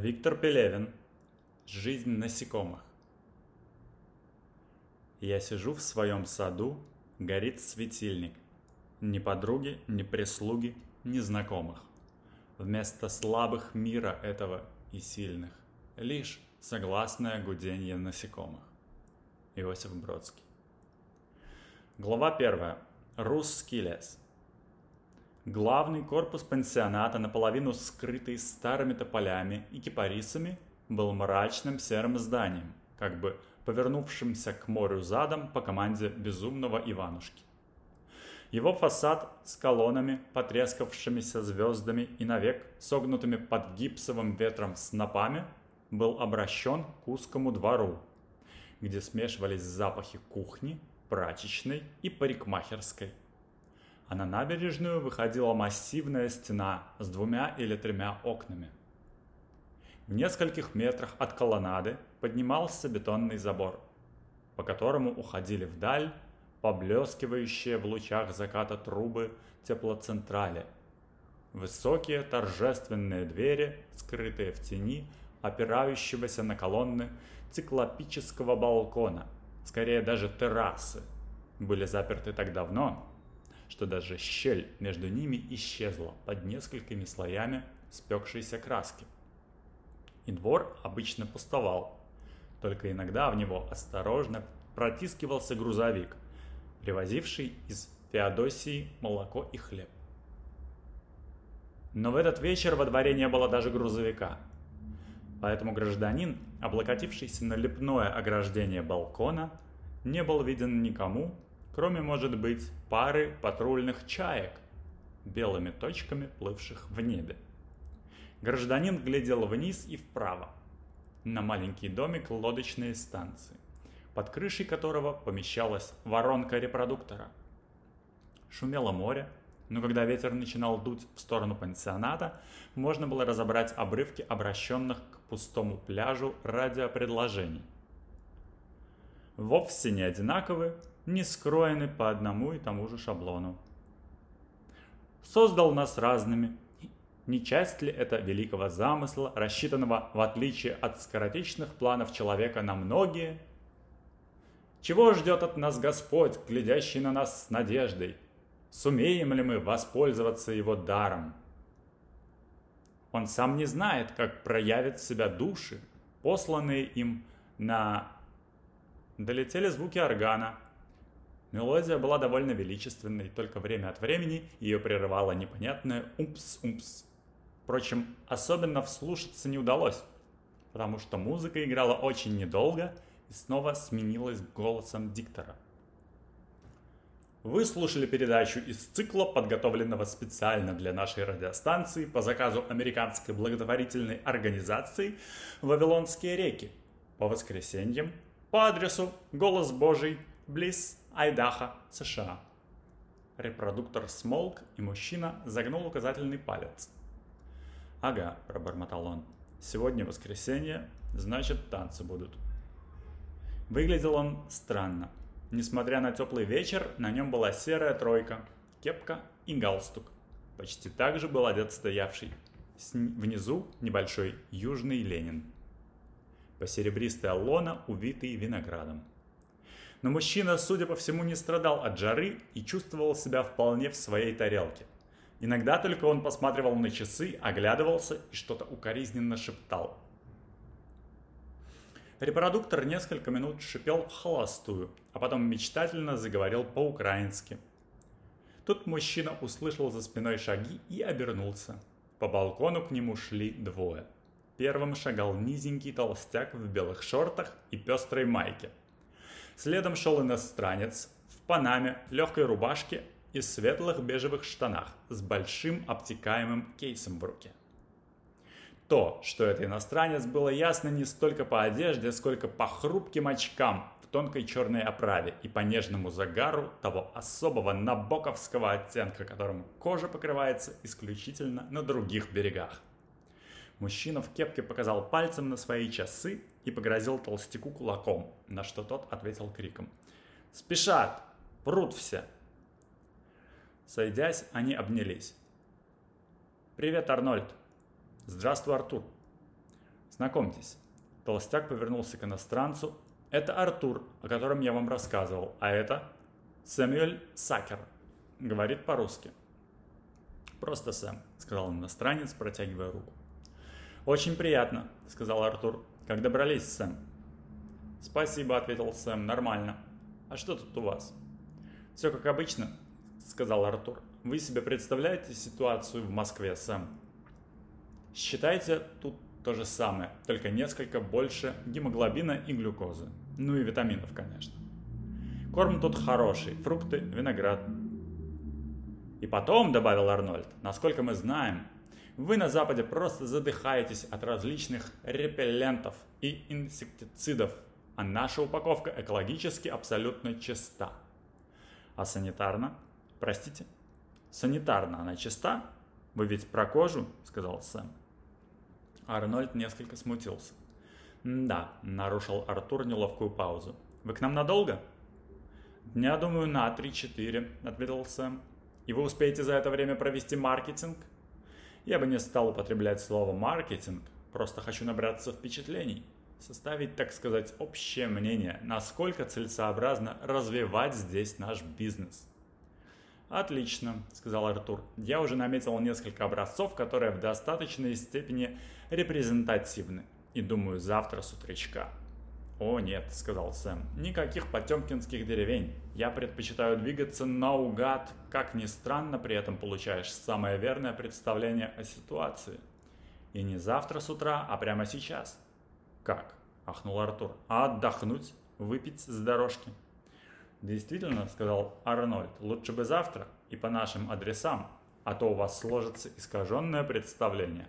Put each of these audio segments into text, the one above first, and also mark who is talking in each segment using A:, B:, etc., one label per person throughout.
A: Виктор Пелевин. Жизнь насекомых. Я сижу в своем саду, горит светильник. Ни подруги, ни прислуги, ни знакомых. Вместо слабых мира этого и сильных, лишь согласное гудение насекомых. Иосиф Бродский. Глава первая. Русский лес. Главный корпус пансионата, наполовину скрытый старыми тополями и кипарисами, был мрачным серым зданием, как бы повернувшимся к морю задом по команде безумного Иванушки. Его фасад с колоннами, потрескавшимися звездами и навек согнутыми под гипсовым ветром снопами, был обращен к узкому двору, где смешивались запахи кухни, прачечной и парикмахерской – а на набережную выходила массивная стена с двумя или тремя окнами. В нескольких метрах от колоннады поднимался бетонный забор, по которому уходили вдаль поблескивающие в лучах заката трубы теплоцентрали. Высокие торжественные двери, скрытые в тени, опирающегося на колонны циклопического балкона, скорее даже террасы, были заперты так давно, что даже щель между ними исчезла под несколькими слоями спекшейся краски. И двор обычно пустовал, только иногда в него осторожно протискивался грузовик, привозивший из Феодосии молоко и хлеб. Но в этот вечер во дворе не было даже грузовика. Поэтому гражданин, облокотившийся на лепное ограждение балкона, не был виден никому, кроме, может быть, пары патрульных чаек, белыми точками плывших в небе. Гражданин глядел вниз и вправо, на маленький домик лодочной станции, под крышей которого помещалась воронка репродуктора. Шумело море, но когда ветер начинал дуть в сторону пансионата, можно было разобрать обрывки обращенных к пустому пляжу радиопредложений. Вовсе не одинаковые, не скроены по одному и тому же шаблону. Создал нас разными. Не часть ли это великого замысла, рассчитанного в отличие от скоротечных планов человека на многие? Чего ждет от нас Господь, глядящий на нас с надеждой? Сумеем ли мы воспользоваться Его даром? Он сам не знает, как проявят себя души, посланные им на... Долетели звуки органа, Мелодия была довольно величественной, только время от времени ее прерывало непонятное «умпс-умпс». Впрочем, особенно вслушаться не удалось, потому что музыка играла очень недолго и снова сменилась голосом диктора. Вы слушали передачу из цикла, подготовленного специально для нашей радиостанции по заказу американской благотворительной организации «Вавилонские реки» по воскресеньям по адресу «Голос Божий», близ Айдаха, США. Репродуктор смолк, и мужчина загнул указательный палец. «Ага», – пробормотал он, – «сегодня воскресенье, значит танцы будут». Выглядел он странно. Несмотря на теплый вечер, на нем была серая тройка, кепка и галстук. Почти так же был одет стоявший. Внизу небольшой южный Ленин. Посеребристая лона, увитый виноградом. Но мужчина, судя по всему, не страдал от жары и чувствовал себя вполне в своей тарелке. Иногда только он посматривал на часы, оглядывался и что-то укоризненно шептал. Репродуктор несколько минут шипел холостую, а потом мечтательно заговорил по-украински. Тут мужчина услышал за спиной шаги и обернулся. По балкону к нему шли двое. Первым шагал низенький толстяк в белых шортах и пестрой майке – Следом шел иностранец в панаме, легкой рубашке и светлых бежевых штанах с большим обтекаемым кейсом в руке. То, что это иностранец, было ясно не столько по одежде, сколько по хрупким очкам в тонкой черной оправе и по нежному загару того особого набоковского оттенка, которым кожа покрывается исключительно на других берегах. Мужчина в кепке показал пальцем на свои часы и погрозил толстяку кулаком, на что тот ответил криком. «Спешат! Прут все!» Сойдясь, они обнялись. «Привет, Арнольд!» «Здравствуй, Артур!» Знакомьтесь. Толстяк повернулся к иностранцу. Это Артур, о котором я вам рассказывал, а это Сэмюэль Сакер. Говорит по-русски. Просто Сэм, сказал иностранец, протягивая руку. Очень приятно, сказал Артур. Как добрались, Сэм? Спасибо, ответил Сэм, нормально. А что тут у вас? Все как обычно, сказал Артур. Вы себе представляете ситуацию в Москве, Сэм? Считайте тут то же самое, только несколько больше гемоглобина и глюкозы. Ну и витаминов, конечно. Корм тут хороший, фрукты, виноград. И потом, добавил Арнольд, насколько мы знаем, вы на Западе просто задыхаетесь от различных репеллентов и инсектицидов, а наша упаковка экологически абсолютно чиста. А санитарно? Простите? Санитарно она чиста? Вы ведь про кожу? Сказал Сэм. Арнольд несколько смутился. «Да», — нарушил Артур неловкую паузу. «Вы к нам надолго?» «Дня, думаю, на три-четыре», — ответил Сэм. «И вы успеете за это время провести маркетинг?» «Я бы не стал употреблять слово «маркетинг», просто хочу набраться впечатлений, составить, так сказать, общее мнение, насколько целесообразно развивать здесь наш бизнес». «Отлично», — сказал Артур. «Я уже наметил несколько образцов, которые в достаточной степени репрезентативны. И думаю, завтра с утречка». «О нет», — сказал Сэм, — «никаких потемкинских деревень. Я предпочитаю двигаться наугад, как ни странно, при этом получаешь самое верное представление о ситуации. И не завтра с утра, а прямо сейчас». «Как?» — ахнул Артур. «А отдохнуть? Выпить с дорожки?» «Действительно», — сказал Арнольд, — «лучше бы завтра и по нашим адресам, а то у вас сложится искаженное представление».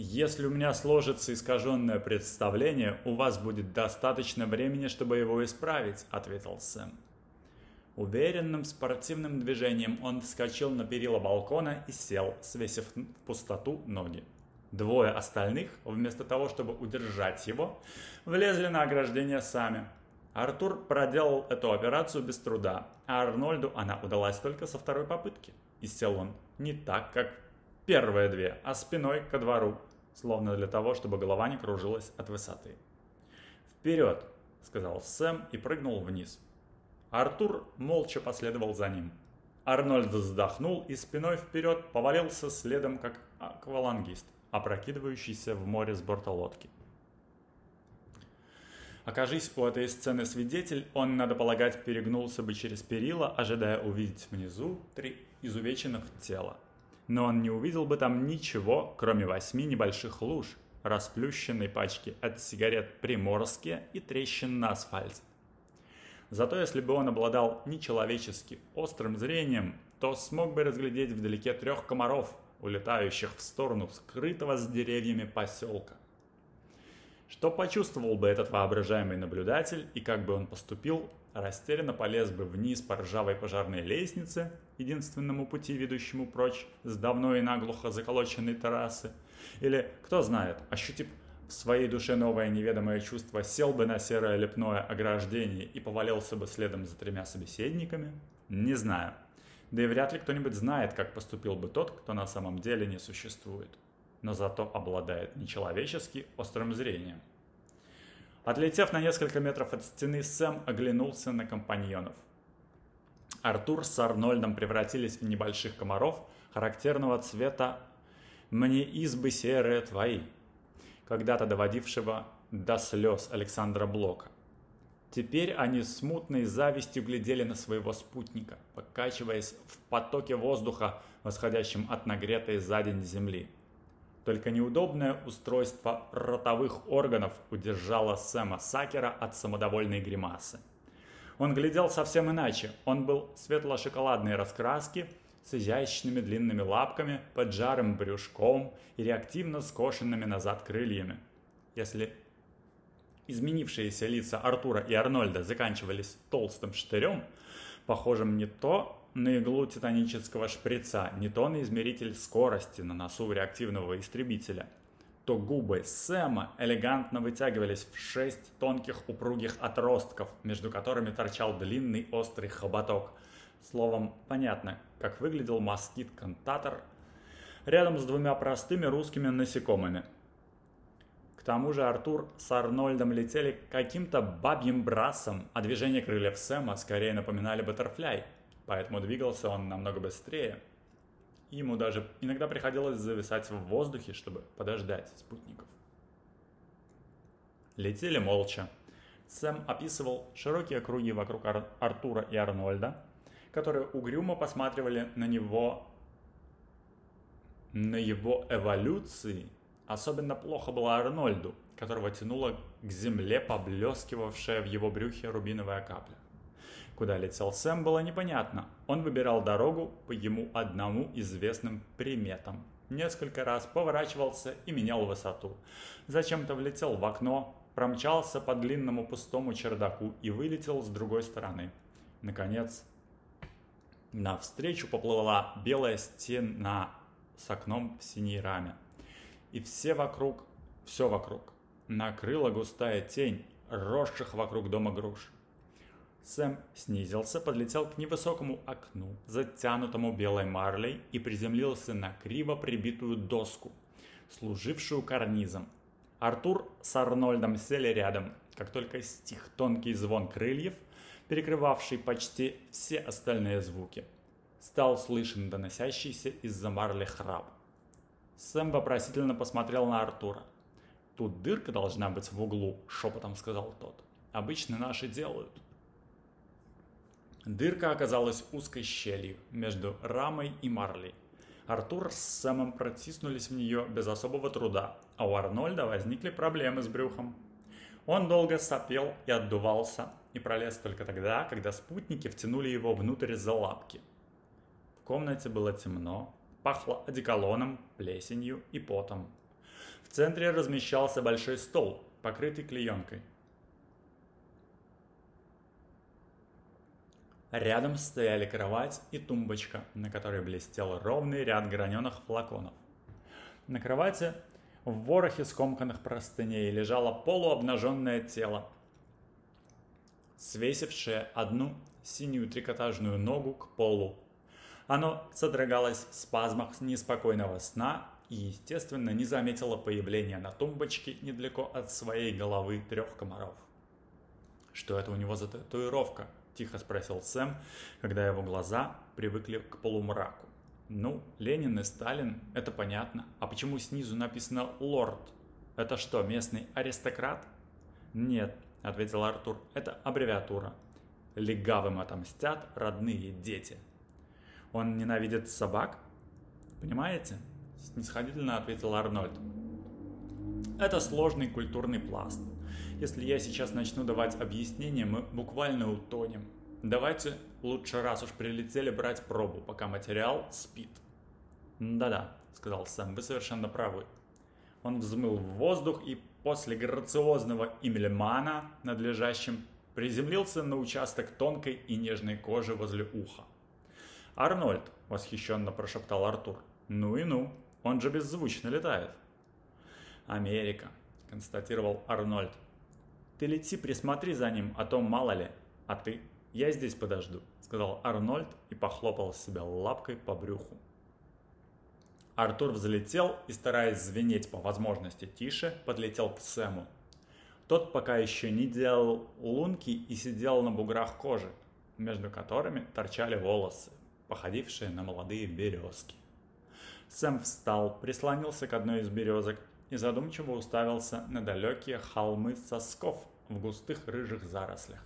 A: Если у меня сложится искаженное представление, у вас будет достаточно времени, чтобы его исправить, ответил Сэм. Уверенным спортивным движением он вскочил на перила балкона и сел, свесив в пустоту ноги. Двое остальных, вместо того, чтобы удержать его, влезли на ограждение сами. Артур проделал эту операцию без труда, а Арнольду она удалась только со второй попытки. И сел он не так, как первые две, а спиной ко двору, словно для того, чтобы голова не кружилась от высоты. «Вперед!» — сказал Сэм и прыгнул вниз. Артур молча последовал за ним. Арнольд вздохнул и спиной вперед повалился следом, как аквалангист, опрокидывающийся в море с борта лодки. Окажись у этой сцены свидетель, он, надо полагать, перегнулся бы через перила, ожидая увидеть внизу три изувеченных тела. Но он не увидел бы там ничего, кроме восьми небольших луж, расплющенной пачки от сигарет «Приморские» и трещин на асфальте. Зато если бы он обладал нечеловечески острым зрением, то смог бы разглядеть вдалеке трех комаров, улетающих в сторону скрытого с деревьями поселка. Что почувствовал бы этот воображаемый наблюдатель и как бы он поступил, растерянно полез бы вниз по ржавой пожарной лестнице, единственному пути, ведущему прочь с давно и наглухо заколоченной террасы, или, кто знает, ощутив в своей душе новое неведомое чувство сел бы на серое лепное ограждение и повалился бы следом за тремя собеседниками? Не знаю. Да и вряд ли кто-нибудь знает, как поступил бы тот, кто на самом деле не существует. Но зато обладает нечеловечески острым зрением. Отлетев на несколько метров от стены, Сэм оглянулся на компаньонов. Артур с Арнольдом превратились в небольших комаров характерного цвета «Мне избы серые твои», когда-то доводившего до слез Александра Блока. Теперь они с мутной завистью глядели на своего спутника, покачиваясь в потоке воздуха, восходящем от нагретой за день земли. Только неудобное устройство ротовых органов удержало Сэма Сакера от самодовольной гримасы. Он глядел совсем иначе. Он был светло-шоколадной раскраски, с изящными длинными лапками, поджарым брюшком и реактивно скошенными назад крыльями. Если изменившиеся лица Артура и Арнольда заканчивались толстым штырем, похожим не то на иглу титанического шприца, не то на измеритель скорости на носу реактивного истребителя, то губы Сэма элегантно вытягивались в шесть тонких упругих отростков, между которыми торчал длинный острый хоботок – Словом, понятно, как выглядел москит-кантатор рядом с двумя простыми русскими насекомыми. К тому же Артур с Арнольдом летели каким-то бабьим брасом, а движения крыльев Сэма скорее напоминали баттерфляй, поэтому двигался он намного быстрее. Ему даже иногда приходилось зависать в воздухе, чтобы подождать спутников. Летели молча. Сэм описывал широкие круги вокруг Ар- Артура и Арнольда, которые угрюмо посматривали на него, на его эволюции. Особенно плохо было Арнольду, которого тянуло к земле поблескивавшая в его брюхе рубиновая капля. Куда летел Сэм, было непонятно. Он выбирал дорогу по ему одному известным приметам. Несколько раз поворачивался и менял высоту. Зачем-то влетел в окно, промчался по длинному пустому чердаку и вылетел с другой стороны. Наконец, навстречу поплыла белая стена с окном в синей раме. И все вокруг, все вокруг, накрыла густая тень росших вокруг дома груш. Сэм снизился, подлетел к невысокому окну, затянутому белой марлей, и приземлился на криво прибитую доску, служившую карнизом. Артур с Арнольдом сели рядом, как только стих тонкий звон крыльев, перекрывавший почти все остальные звуки. Стал слышен доносящийся из-за марли храп. Сэм вопросительно посмотрел на Артура. «Тут дырка должна быть в углу», — шепотом сказал тот. «Обычно наши делают». Дырка оказалась узкой щелью между рамой и марлей. Артур с Сэмом протиснулись в нее без особого труда, а у Арнольда возникли проблемы с брюхом. Он долго сопел и отдувался, и пролез только тогда, когда спутники втянули его внутрь за лапки. В комнате было темно, пахло одеколоном, плесенью и потом. В центре размещался большой стол, покрытый клеенкой. Рядом стояли кровать и тумбочка, на которой блестел ровный ряд граненых флаконов. На кровати в ворохе скомканных простыней лежало полуобнаженное тело, свесившее одну синюю трикотажную ногу к полу. Оно содрогалось в спазмах неспокойного сна и, естественно, не заметило появления на тумбочке недалеко от своей головы трех комаров. Что это у него за татуировка? Тихо спросил Сэм, когда его глаза привыкли к полумраку. Ну, Ленин и Сталин, это понятно. А почему снизу написано «Лорд»? Это что, местный аристократ? Нет, ответил Артур, это аббревиатура. Легавым отомстят родные дети. Он ненавидит собак? Понимаете? Снисходительно ответил Арнольд. Это сложный культурный пласт. Если я сейчас начну давать объяснения, мы буквально утонем. Давайте лучше раз уж прилетели брать пробу, пока материал спит. Да-да, сказал Сэм, вы совершенно правы. Он взмыл в воздух и после грациозного имельмана надлежащим приземлился на участок тонкой и нежной кожи возле уха. «Арнольд!» – восхищенно прошептал Артур. «Ну и ну, он же беззвучно летает!» «Америка!» – констатировал Арнольд. Ты лети, присмотри за ним, а то мало ли. А ты? Я здесь подожду, сказал Арнольд и похлопал себя лапкой по брюху. Артур взлетел и, стараясь звенеть по возможности тише, подлетел к Сэму. Тот пока еще не делал лунки и сидел на буграх кожи, между которыми торчали волосы, походившие на молодые березки. Сэм встал, прислонился к одной из березок и задумчиво уставился на далекие холмы сосков в густых рыжих зарослях.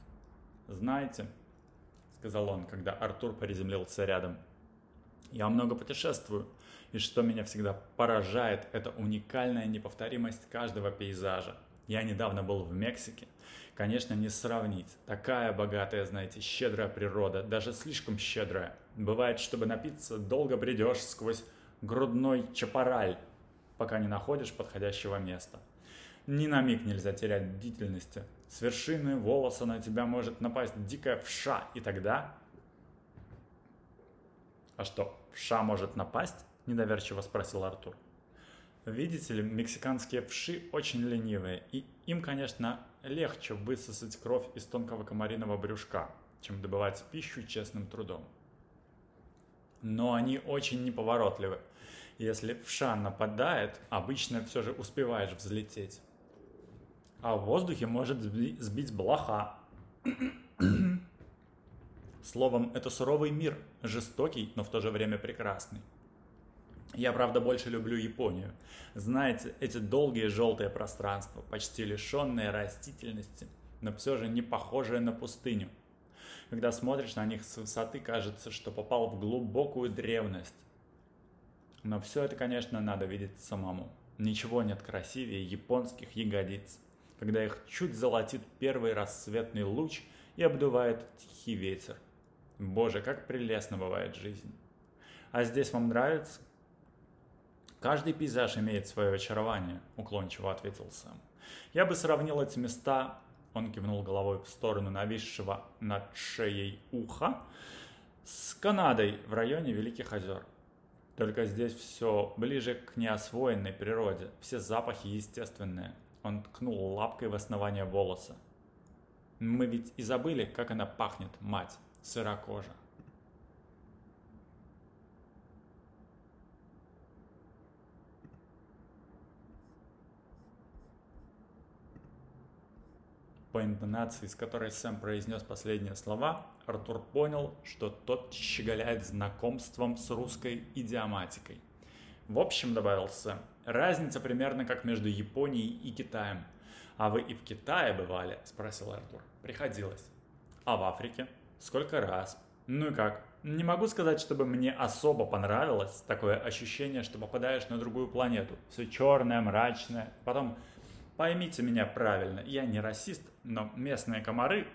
A: «Знаете», — сказал он, когда Артур приземлился рядом, — «я много путешествую, и что меня всегда поражает, это уникальная неповторимость каждого пейзажа. Я недавно был в Мексике. Конечно, не сравнить. Такая богатая, знаете, щедрая природа, даже слишком щедрая. Бывает, чтобы напиться, долго бредешь сквозь грудной чапараль, пока не находишь подходящего места. Ни на миг нельзя терять бдительности. С вершины волоса на тебя может напасть дикая вша, и тогда... «А что, вша может напасть?» – недоверчиво спросил Артур. Видите ли, мексиканские вши очень ленивые, и им, конечно, легче высосать кровь из тонкого комариного брюшка, чем добывать пищу честным трудом. но они очень неповоротливы. Если вша нападает, обычно все же успеваешь взлететь. А в воздухе может сбить блоха. Словом, это суровый мир, жестокий, но в то же время прекрасный. Я, правда, больше люблю Японию. Знаете, эти долгие желтые пространства, почти лишенные растительности, но все же не похожие на пустыню. Когда смотришь на них с высоты, кажется, что попал в глубокую древность. Но все это, конечно, надо видеть самому. Ничего нет красивее японских ягодиц, когда их чуть золотит первый рассветный луч и обдувает тихий ветер. Боже, как прелестно бывает жизнь. А здесь вам нравится? Каждый пейзаж имеет свое очарование, уклончиво ответил Сэм. Я бы сравнил эти места, он кивнул головой в сторону нависшего над шеей уха, с Канадой в районе Великих озер. Только здесь все ближе к неосвоенной природе, все запахи естественные. Он ткнул лапкой в основание волоса. Мы ведь и забыли, как она пахнет, мать, сырокожа. По интонации, с которой Сэм произнес последние слова, Артур понял, что тот щеголяет знакомством с русской идиоматикой. В общем, добавил Сэм, разница примерно как между Японией и Китаем. А вы и в Китае бывали? Спросил Артур. Приходилось. А в Африке? Сколько раз? Ну и как? Не могу сказать, чтобы мне особо понравилось такое ощущение, что попадаешь на другую планету. Все черное, мрачное. Потом Поймите меня правильно, я не расист, но местные комары...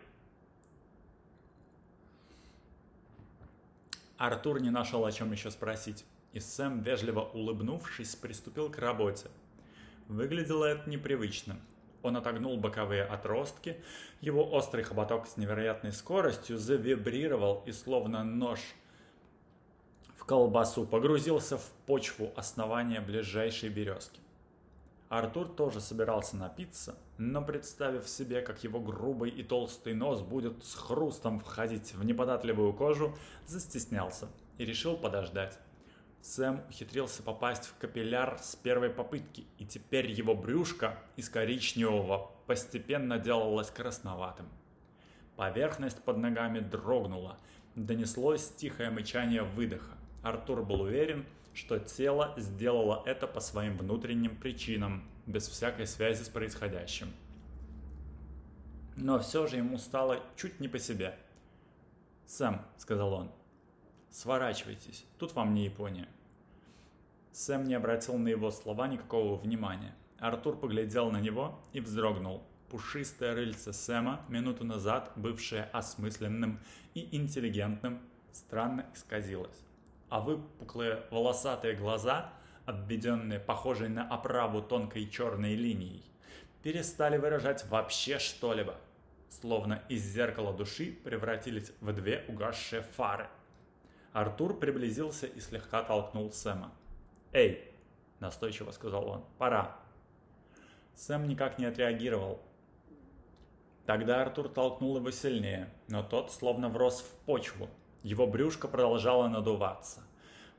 A: Артур не нашел о чем еще спросить, и Сэм, вежливо улыбнувшись, приступил к работе. Выглядело это непривычно. Он отогнул боковые отростки, его острый хоботок с невероятной скоростью завибрировал и словно нож в колбасу погрузился в почву основания ближайшей березки. Артур тоже собирался напиться, но представив себе, как его грубый и толстый нос будет с хрустом входить в неподатливую кожу, застеснялся и решил подождать. Сэм ухитрился попасть в капилляр с первой попытки, и теперь его брюшко из коричневого постепенно делалось красноватым. Поверхность под ногами дрогнула, донеслось тихое мычание выдоха. Артур был уверен, что тело сделало это по своим внутренним причинам, без всякой связи с происходящим. Но все же ему стало чуть не по себе. «Сэм», — сказал он, — «сворачивайтесь, тут вам не Япония». Сэм не обратил на его слова никакого внимания. Артур поглядел на него и вздрогнул. Пушистое рыльце Сэма, минуту назад бывшее осмысленным и интеллигентным, странно исказилось а выпуклые волосатые глаза, обведенные похожей на оправу тонкой черной линией, перестали выражать вообще что-либо, словно из зеркала души превратились в две угасшие фары. Артур приблизился и слегка толкнул Сэма. «Эй!» – настойчиво сказал он. «Пора!» Сэм никак не отреагировал. Тогда Артур толкнул его сильнее, но тот словно врос в почву, его брюшко продолжало надуваться.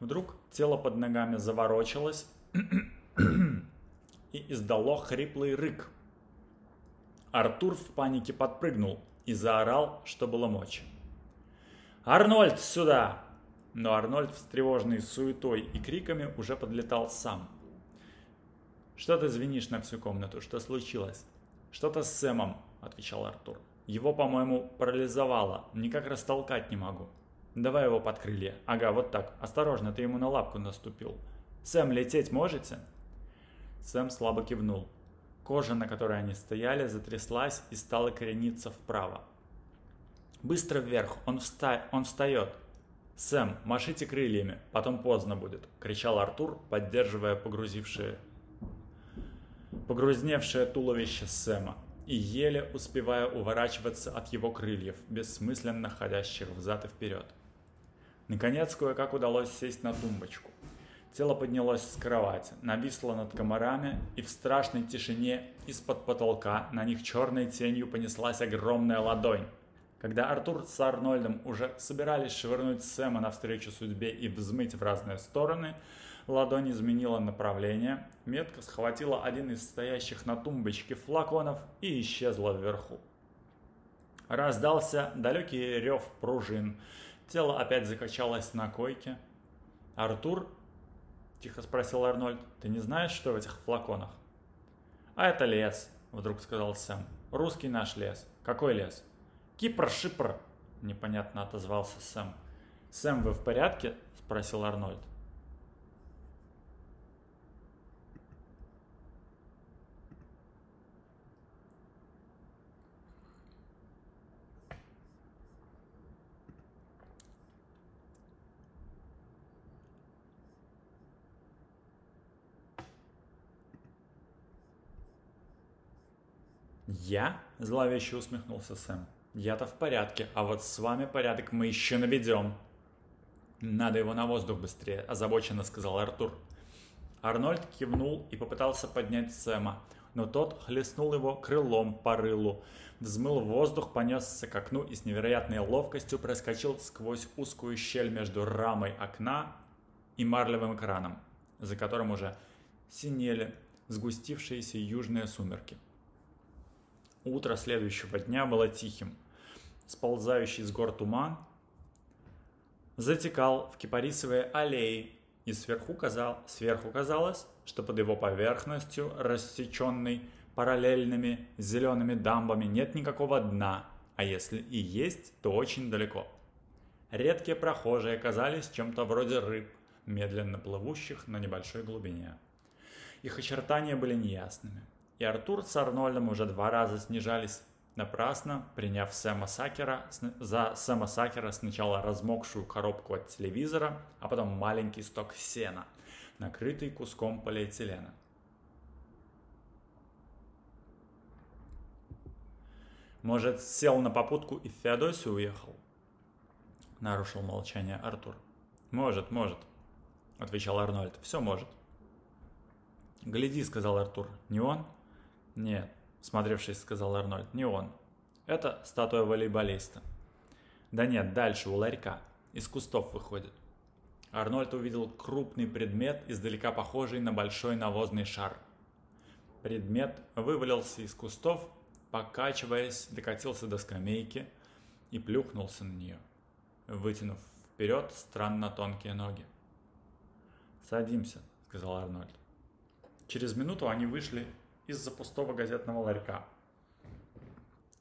A: Вдруг тело под ногами заворочилось и издало хриплый рык. Артур в панике подпрыгнул и заорал, что было мочи. «Арнольд, сюда!» Но Арнольд, встревоженный суетой и криками, уже подлетал сам. «Что ты звенишь на всю комнату? Что случилось?» «Что-то с Сэмом», — отвечал Артур. «Его, по-моему, парализовало. Никак растолкать не могу». Давай его под крылья. Ага, вот так. Осторожно, ты ему на лапку наступил. Сэм, лететь можете? Сэм слабо кивнул. Кожа, на которой они стояли, затряслась и стала корениться вправо. «Быстро вверх! Он, вста... он встает!» «Сэм, машите крыльями, потом поздно будет!» — кричал Артур, поддерживая погрузившее... погрузневшее туловище Сэма и еле успевая уворачиваться от его крыльев, бессмысленно ходящих взад и вперед. Наконец, кое-как удалось сесть на тумбочку. Тело поднялось с кровати, нависло над комарами, и в страшной тишине из-под потолка на них черной тенью понеслась огромная ладонь. Когда Артур с Арнольдом уже собирались швырнуть Сэма навстречу судьбе и взмыть в разные стороны, ладонь изменила направление, метка схватила один из стоящих на тумбочке флаконов и исчезла вверху. Раздался далекий рев пружин. Тело опять закачалось на койке. «Артур?» – тихо спросил Арнольд. «Ты не знаешь, что в этих флаконах?» «А это лес», – вдруг сказал Сэм. «Русский наш лес». «Какой лес?» «Кипр-шипр», – непонятно отозвался Сэм. «Сэм, вы в порядке?» – спросил Арнольд. «Я?» – зловеще усмехнулся Сэм. «Я-то в порядке, а вот с вами порядок мы еще наведем». «Надо его на воздух быстрее», – озабоченно сказал Артур. Арнольд кивнул и попытался поднять Сэма, но тот хлестнул его крылом по рылу, взмыл воздух, понесся к окну и с невероятной ловкостью проскочил сквозь узкую щель между рамой окна и марлевым экраном, за которым уже синели сгустившиеся южные сумерки. Утро следующего дня было тихим. Сползающий с гор туман затекал в кипарисовые аллеи, и сверху, казал, сверху казалось, что под его поверхностью, рассеченной параллельными зелеными дамбами, нет никакого дна, а если и есть, то очень далеко. Редкие прохожие казались чем-то вроде рыб, медленно плывущих на небольшой глубине. Их очертания были неясными и Артур с Арнольдом уже два раза снижались напрасно, приняв Сэма Сакера, за Сэма Сакера сначала размокшую коробку от телевизора, а потом маленький сток сена, накрытый куском полиэтилена. Может, сел на попутку и в Феодосию уехал? Нарушил молчание Артур. Может, может, отвечал Арнольд. Все может. Гляди, сказал Артур. Не он? «Нет», — смотревшись, сказал Арнольд, — «не он. Это статуя волейболиста». «Да нет, дальше, у ларька. Из кустов выходит». Арнольд увидел крупный предмет, издалека похожий на большой навозный шар. Предмет вывалился из кустов, покачиваясь, докатился до скамейки и плюхнулся на нее, вытянув вперед странно тонкие ноги. «Садимся», — сказал Арнольд. Через минуту они вышли из-за пустого газетного ларька.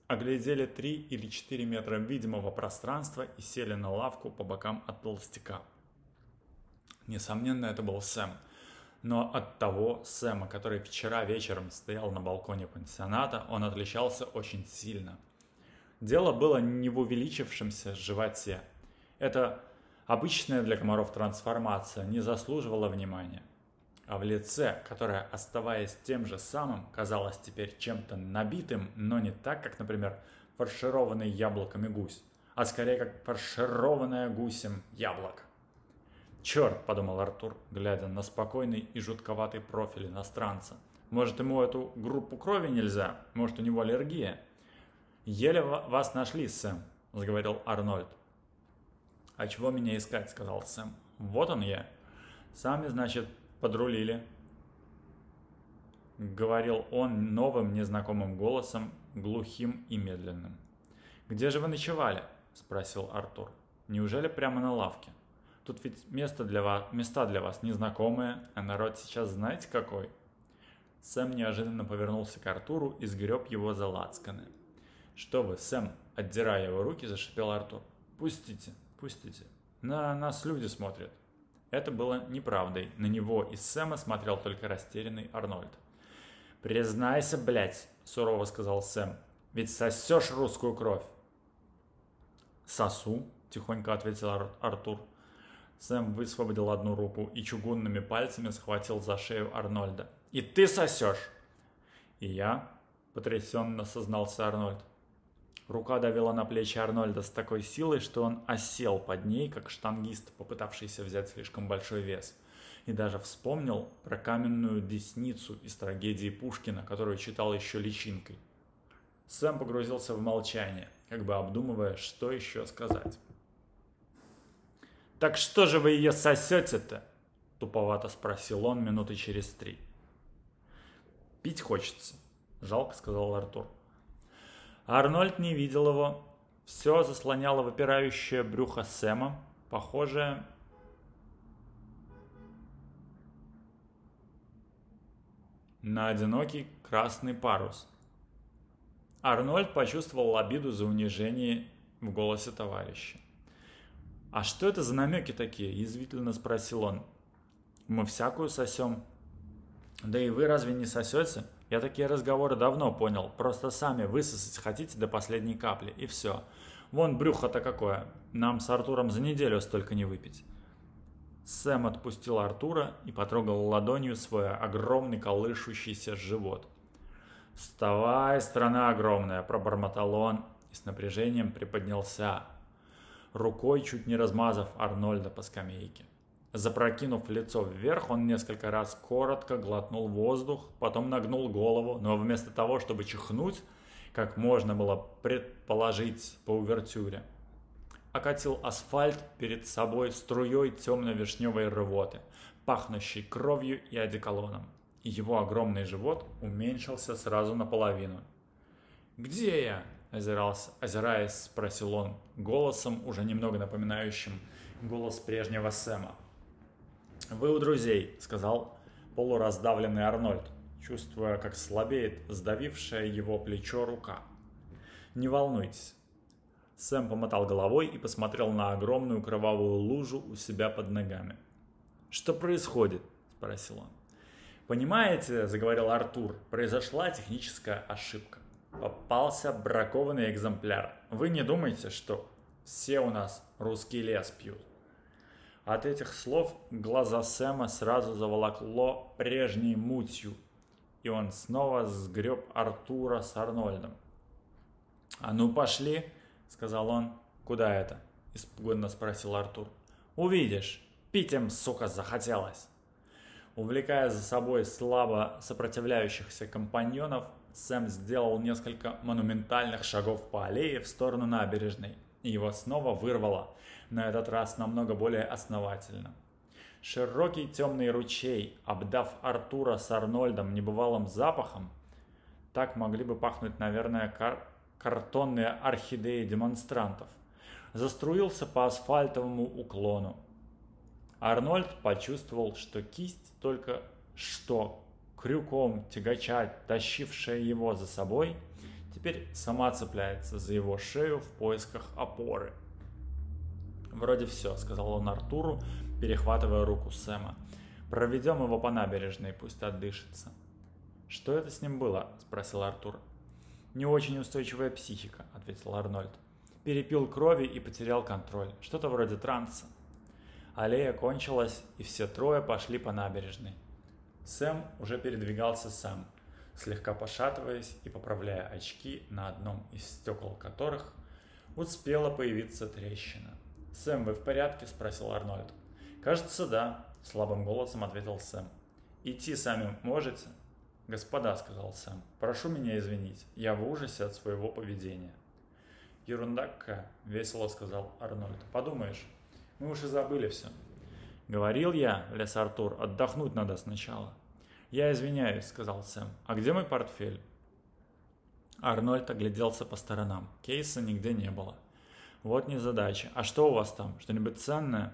A: Оглядели три или четыре метра видимого пространства и сели на лавку по бокам от толстяка. Несомненно, это был Сэм. Но от того Сэма, который вчера вечером стоял на балконе пансионата, он отличался очень сильно. Дело было не в увеличившемся животе. Это обычная для комаров трансформация не заслуживала внимания в лице, которое, оставаясь тем же самым, казалось теперь чем-то набитым, но не так, как, например, фаршированный яблоками гусь, а скорее как фаршированное гусем яблоко. «Черт!» – подумал Артур, глядя на спокойный и жутковатый профиль иностранца. «Может, ему эту группу крови нельзя? Может, у него аллергия?» «Еле вас нашли, Сэм», – заговорил Арнольд. «А чего меня искать?» – сказал Сэм. «Вот он я. Сами, значит, подрулили», — говорил он новым незнакомым голосом, глухим и медленным. «Где же вы ночевали?» — спросил Артур. «Неужели прямо на лавке? Тут ведь место для вас, места для вас незнакомые, а народ сейчас знаете какой?» Сэм неожиданно повернулся к Артуру и сгреб его за лацканы. «Что вы, Сэм?» – отдирая его руки, зашипел Артур. «Пустите, пустите. На нас люди смотрят». Это было неправдой. На него и Сэма смотрел только растерянный Арнольд. «Признайся, блядь», — сурово сказал Сэм, — «ведь сосешь русскую кровь». «Сосу», — тихонько ответил Ар Артур. Сэм высвободил одну руку и чугунными пальцами схватил за шею Арнольда. «И ты сосешь!» «И я», — потрясенно сознался Арнольд. Рука давила на плечи Арнольда с такой силой, что он осел под ней, как штангист, попытавшийся взять слишком большой вес. И даже вспомнил про каменную десницу из трагедии Пушкина, которую читал еще личинкой. Сэм погрузился в молчание. как бы обдумывая, что еще сказать. «Так что же вы ее сосете-то?» – туповато спросил он минуты через три. «Пить хочется», – жалко сказал Артур. Арнольд не видел его. Все заслоняло выпирающее брюхо Сэма, похожее на одинокий красный парус. Арнольд почувствовал обиду за унижение в голосе товарища. «А что это за намеки такие?» – язвительно спросил он. «Мы всякую сосем». «Да и вы разве не сосете?» Я такие разговоры давно понял, просто сами высосать хотите до последней капли, и все. Вон брюхо-то какое, нам с Артуром за неделю столько не выпить. Сэм отпустил Артура и потрогал ладонью свой огромный колышущийся живот. «Вставай, страна огромная!» – пробормотал он и с напряжением приподнялся, рукой чуть не размазав Арнольда по скамейке. Запрокинув лицо вверх, он несколько раз коротко глотнул воздух, потом нагнул голову, но вместо того, чтобы чихнуть, как можно было предположить по увертюре, окатил асфальт перед собой струей темно-вишневой рвоты, пахнущей кровью и одеколоном. И его огромный живот уменьшился сразу наполовину. «Где я?» – озирался, озираясь, спросил он, голосом, уже немного напоминающим голос прежнего Сэма. «Вы у друзей», — сказал полураздавленный Арнольд, чувствуя, как слабеет сдавившая его плечо рука. «Не волнуйтесь». Сэм помотал головой и посмотрел на огромную кровавую лужу у себя под ногами. «Что происходит?» – спросил он. «Понимаете, – заговорил Артур, – произошла техническая ошибка. Попался бракованный экземпляр. Вы не думайте, что все у нас русский лес пьют. От этих слов глаза Сэма сразу заволокло прежней мутью, и он снова сгреб Артура с Арнольдом. «А ну пошли!» — сказал он. «Куда это?» — испуганно спросил Артур. «Увидишь! Пить им, сука, захотелось!» Увлекая за собой слабо сопротивляющихся компаньонов, Сэм сделал несколько монументальных шагов по аллее в сторону набережной, и его снова вырвало — на этот раз намного более основательно. Широкий темный ручей, обдав Артура с Арнольдом небывалым запахом, так могли бы пахнуть, наверное, кар картонные орхидеи демонстрантов, заструился по асфальтовому уклону. Арнольд почувствовал, что кисть только что крюком тягача, тащившая его за собой, теперь сама цепляется за его шею в поисках опоры – «Вроде все», — сказал он Артуру, перехватывая руку Сэма. «Проведем его по набережной, пусть отдышится». «Что это с ним было?» — спросил Артур. «Не очень устойчивая психика», — ответил Арнольд. «Перепил крови и потерял контроль. Что-то вроде транса». Аллея кончилась, и все трое пошли по набережной. Сэм уже передвигался сам, слегка пошатываясь и поправляя очки, на одном из стекол которых успела появиться трещина. «Сэм, вы в порядке?» – спросил Арнольд. «Кажется, да», – слабым голосом ответил Сэм. «Идти сами можете?» «Господа», – сказал Сэм, – «прошу меня извинить, я в ужасе от своего поведения». «Ерунда какая», – весело сказал Арнольд. «Подумаешь, мы уж и забыли все». «Говорил я, лес Артур, отдохнуть надо сначала». «Я извиняюсь», — сказал Сэм. «А где мой портфель?» Арнольд огляделся по сторонам. Кейса нигде не было. Вот незадача. А что у вас там? Что-нибудь ценное?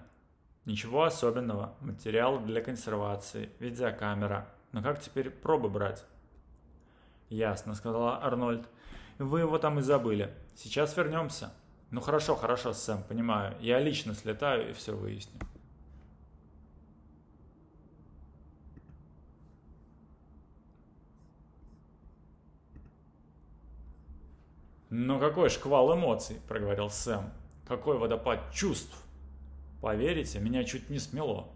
A: Ничего особенного. Материал для консервации. Видеокамера. Но как теперь пробы брать? Ясно, сказала Арнольд. Вы его там и забыли. Сейчас вернемся. Ну хорошо, хорошо, Сэм, понимаю. Я лично слетаю и все выясню. «Ну какой шквал эмоций», — проговорил Сэм. «Какой водопад чувств!» «Поверите, меня чуть не смело».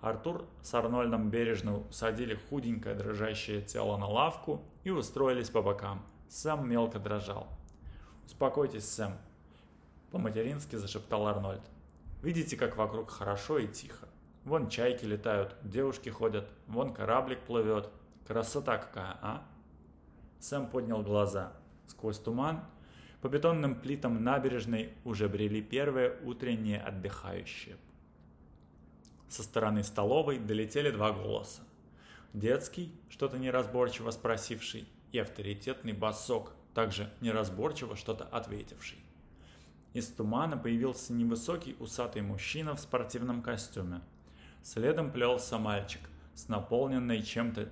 A: Артур с Арнольдом бережно усадили худенькое дрожащее тело на лавку и устроились по бокам. Сэм мелко дрожал. «Успокойтесь, Сэм», — по-матерински зашептал Арнольд. «Видите, как вокруг хорошо и тихо. Вон чайки летают, девушки ходят, вон кораблик плывет. Красота какая, а?» Сэм поднял глаза. Сквозь туман По бетонным плитам набережной уже брели первые утренние отдыхающие. Со стороны столовой долетели два голоса. Детский, что-то неразборчиво спросивший, и авторитетный басок, также неразборчиво что-то ответивший. Из тумана появился невысокий усатый мужчина в спортивном костюме. Следом плелся мальчик с наполненной чем-то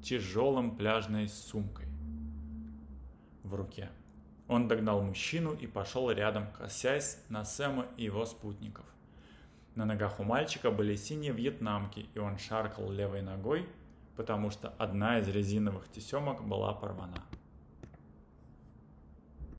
A: тяжелым пляжной сумкой в руке. Он догнал мужчину и пошел рядом, косясь на Сэма и его спутников. На ногах у мальчика были синие вьетнамки, и он шаркал левой ногой, потому что одна из резиновых тесемок была порвана.